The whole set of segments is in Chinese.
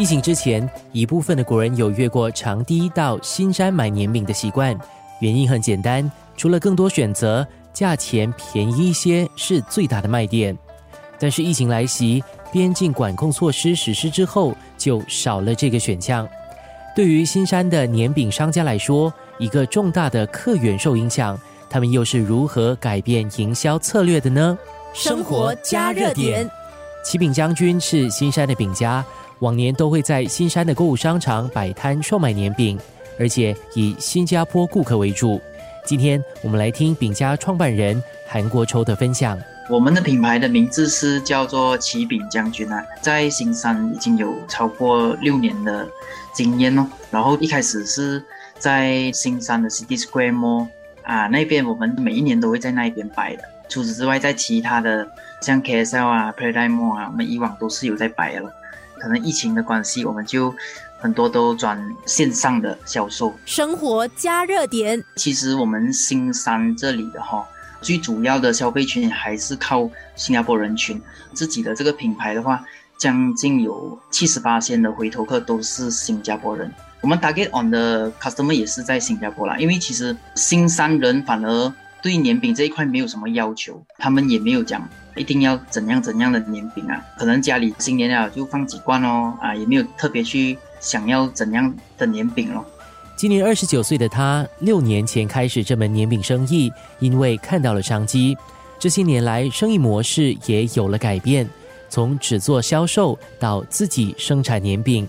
疫情之前，一部分的国人有越过长堤到新山买年饼的习惯，原因很简单，除了更多选择，价钱便宜一些是最大的卖点。但是疫情来袭，边境管控措施实施之后，就少了这个选项。对于新山的年饼商家来说，一个重大的客源受影响，他们又是如何改变营销策略的呢？生活加热点，启饼将军是新山的饼家。往年都会在新山的购物商场摆摊售卖年饼，而且以新加坡顾客为主。今天我们来听饼家创办人韩国秋的分享。我们的品牌的名字是叫做启饼将军啊，在新山已经有超过六年的经验哦。然后一开始是在新山的 City Square Mall 啊那边，我们每一年都会在那边摆的。除此之外，在其他的像 KSL 啊、Paradise Mall 啊，我们以往都是有在摆的。可能疫情的关系，我们就很多都转线上的销售。生活加热点，其实我们新山这里的哈，最主要的消费群还是靠新加坡人群。自己的这个品牌的话，将近有七十八线的回头客都是新加坡人。我们 target on 的 customer 也是在新加坡啦，因为其实新山人反而对年饼这一块没有什么要求，他们也没有讲。一定要怎样怎样的年饼啊？可能家里新年了就放几罐哦，啊，也没有特别去想要怎样的年饼咯。今年二十九岁的他，六年前开始这门年饼生意，因为看到了商机。这些年来，生意模式也有了改变，从只做销售到自己生产年饼。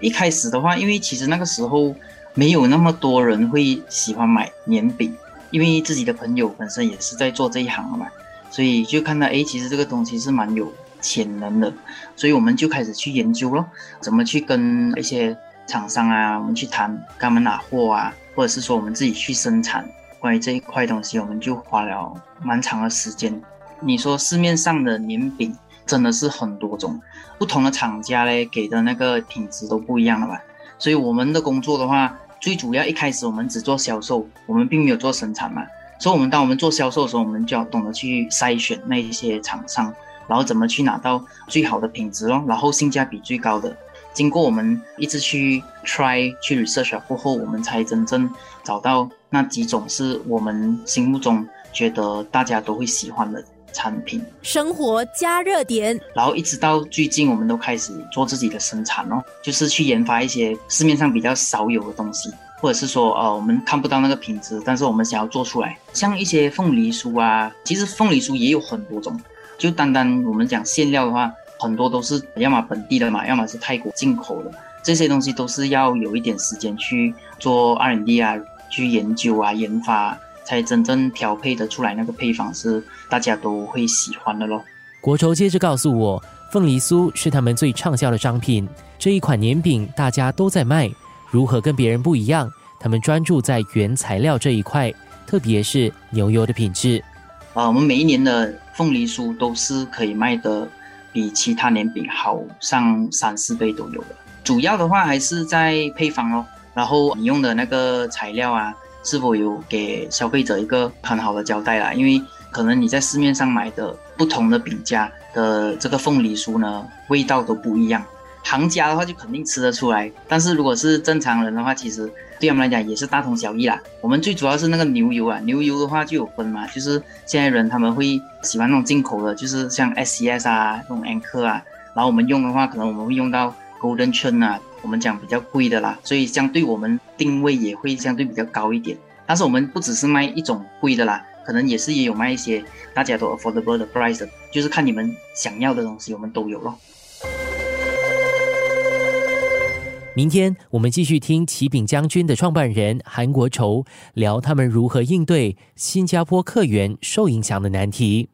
一开始的话，因为其实那个时候没有那么多人会喜欢买年饼，因为自己的朋友本身也是在做这一行的嘛。所以就看到，哎，其实这个东西是蛮有潜能的，所以我们就开始去研究咯，怎么去跟一些厂商啊，我们去谈，跟他们拿货啊，或者是说我们自己去生产。关于这一块东西，我们就花了蛮长的时间。你说市面上的年饼真的是很多种，不同的厂家嘞给的那个品质都不一样了吧？所以我们的工作的话，最主要一开始我们只做销售，我们并没有做生产嘛。所以，我们当我们做销售的时候，我们就要懂得去筛选那一些厂商，然后怎么去拿到最好的品质哦，然后性价比最高的。经过我们一直去 try 去 research 过后，我们才真正找到那几种是我们心目中觉得大家都会喜欢的产品。生活加热点，然后一直到最近，我们都开始做自己的生产哦，就是去研发一些市面上比较少有的东西。或者是说，呃，我们看不到那个品质，但是我们想要做出来，像一些凤梨酥啊，其实凤梨酥也有很多种。就单单我们讲馅料的话，很多都是要么本地的嘛，要么是泰国进口的，这些东西都是要有一点时间去做 R&D 啊，去研究啊，研发，才真正调配的出来那个配方是大家都会喜欢的咯。国筹接着告诉我，凤梨酥是他们最畅销的商品，这一款年饼大家都在卖。如何跟别人不一样？他们专注在原材料这一块，特别是牛油的品质。啊，我们每一年的凤梨酥都是可以卖的比其他年饼好上三四倍都有的。主要的话还是在配方哦，然后你用的那个材料啊，是否有给消费者一个很好的交代啦？因为可能你在市面上买的不同的饼家的这个凤梨酥呢，味道都不一样。行家的话就肯定吃得出来，但是如果是正常人的话，其实对他们来讲也是大同小异啦。我们最主要是那个牛油啊，牛油的话就有分嘛，就是现在人他们会喜欢那种进口的，就是像 SCS 啊，那种 Anchor 啊，然后我们用的话，可能我们会用到 Golden Churn 啊，我们讲比较贵的啦，所以相对我们定位也会相对比较高一点。但是我们不只是卖一种贵的啦，可能也是也有卖一些大家都 affordable 的 price，就是看你们想要的东西，我们都有咯。明天我们继续听启炳将军的创办人韩国筹聊他们如何应对新加坡客源受影响的难题。